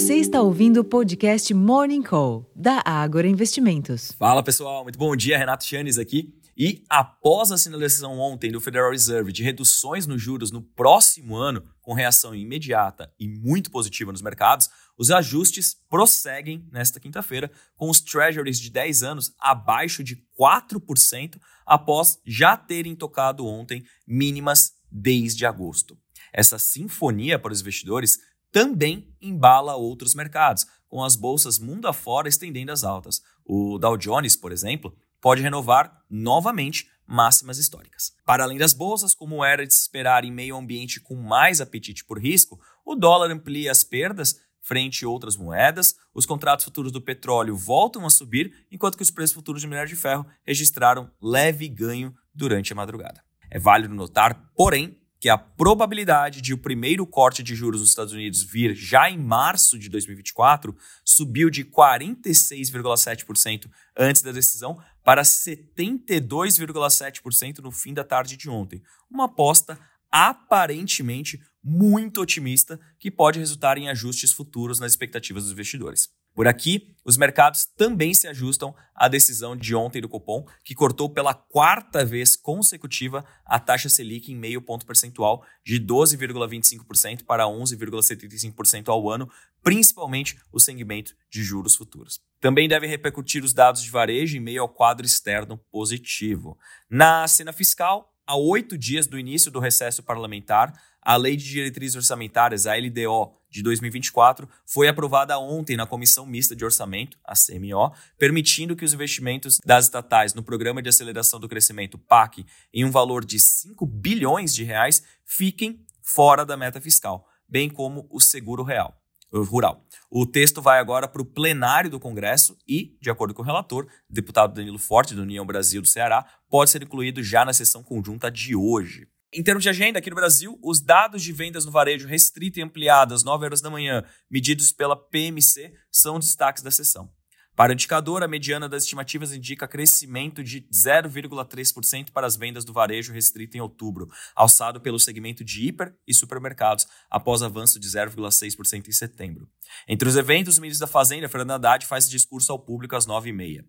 Você está ouvindo o podcast Morning Call, da Ágora Investimentos. Fala pessoal, muito bom dia, Renato Chanes aqui. E após a sinalização ontem do Federal Reserve de reduções nos juros no próximo ano, com reação imediata e muito positiva nos mercados, os ajustes prosseguem nesta quinta-feira, com os treasuries de 10 anos abaixo de 4%, após já terem tocado ontem mínimas desde agosto. Essa sinfonia para os investidores também embala outros mercados, com as bolsas mundo afora estendendo as altas. O Dow Jones, por exemplo, pode renovar novamente máximas históricas. Para além das bolsas, como era de se esperar em meio ambiente com mais apetite por risco, o dólar amplia as perdas frente a outras moedas, os contratos futuros do petróleo voltam a subir, enquanto que os preços futuros de minério de ferro registraram leve ganho durante a madrugada. É válido notar, porém, que a probabilidade de o primeiro corte de juros nos Estados Unidos vir já em março de 2024 subiu de 46,7% antes da decisão para 72,7% no fim da tarde de ontem. Uma aposta aparentemente muito otimista que pode resultar em ajustes futuros nas expectativas dos investidores. Por aqui, os mercados também se ajustam à decisão de ontem do Copom, que cortou pela quarta vez consecutiva a taxa Selic em meio ponto percentual de 12,25% para 11,75% ao ano, principalmente o segmento de juros futuros. Também deve repercutir os dados de varejo em meio ao quadro externo positivo. Na cena fiscal, a oito dias do início do recesso parlamentar, a Lei de Diretrizes Orçamentárias, a LDO, de 2024, foi aprovada ontem na Comissão Mista de Orçamento, a CMO, permitindo que os investimentos das estatais no Programa de Aceleração do Crescimento, PAC, em um valor de 5 bilhões de reais, fiquem fora da meta fiscal, bem como o seguro real rural. O texto vai agora para o plenário do Congresso e, de acordo com o relator, deputado Danilo Forte, do União Brasil do Ceará, pode ser incluído já na sessão conjunta de hoje. Em termos de agenda, aqui no Brasil, os dados de vendas no varejo restrito e ampliado às 9 horas da manhã, medidos pela PMC, são destaques da sessão. Para o indicador, a mediana das estimativas indica crescimento de 0,3% para as vendas do varejo restrito em outubro, alçado pelo segmento de hiper e supermercados, após avanço de 0,6% em setembro. Entre os eventos, o ministro da Fazenda, Fernando Haddad, faz discurso ao público às 9h30.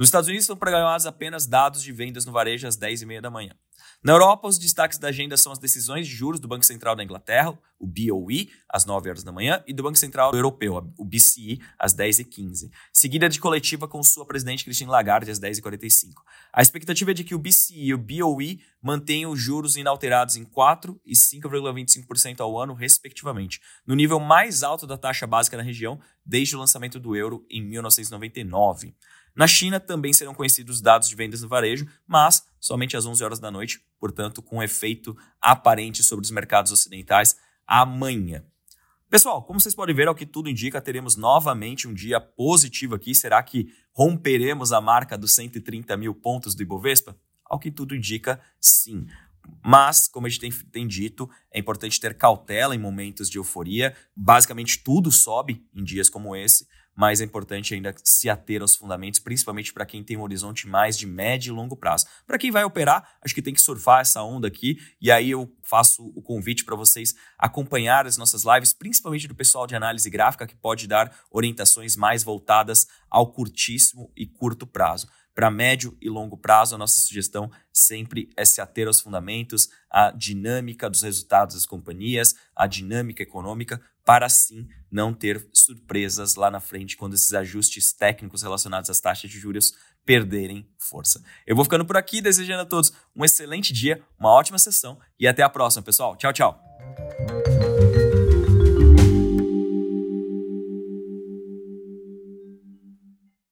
Nos Estados Unidos, são programados apenas dados de vendas no varejo às 10h30 da manhã. Na Europa, os destaques da agenda são as decisões de juros do Banco Central da Inglaterra, o BOE, às 9 horas da manhã, e do Banco Central Europeu, o BCE, às 10h15. Seguida de coletiva com sua presidente Christine Lagarde, às 10h45. A expectativa é de que o BCE e o BOE mantenham os juros inalterados em 4% e 5,25% ao ano, respectivamente, no nível mais alto da taxa básica na região desde o lançamento do euro em 1999. Na China também serão conhecidos os dados de vendas no varejo, mas somente às 11 horas da noite, portanto, com efeito aparente sobre os mercados ocidentais amanhã. Pessoal, como vocês podem ver, ao que tudo indica, teremos novamente um dia positivo aqui. Será que romperemos a marca dos 130 mil pontos do Ibovespa? Ao que tudo indica, sim. Mas, como a gente tem, tem, dito, é importante ter cautela em momentos de euforia. Basicamente, tudo sobe em dias como esse mas é importante ainda se ater aos fundamentos, principalmente para quem tem um horizonte mais de médio e longo prazo. Para quem vai operar, acho que tem que surfar essa onda aqui, e aí eu faço o convite para vocês acompanhar as nossas lives, principalmente do pessoal de análise gráfica, que pode dar orientações mais voltadas ao curtíssimo e curto prazo. Para médio e longo prazo, a nossa sugestão sempre é se ater aos fundamentos, à dinâmica dos resultados das companhias, à dinâmica econômica, para assim não ter surpresas lá na frente quando esses ajustes técnicos relacionados às taxas de juros perderem força. Eu vou ficando por aqui, desejando a todos um excelente dia, uma ótima sessão e até a próxima, pessoal. Tchau, tchau.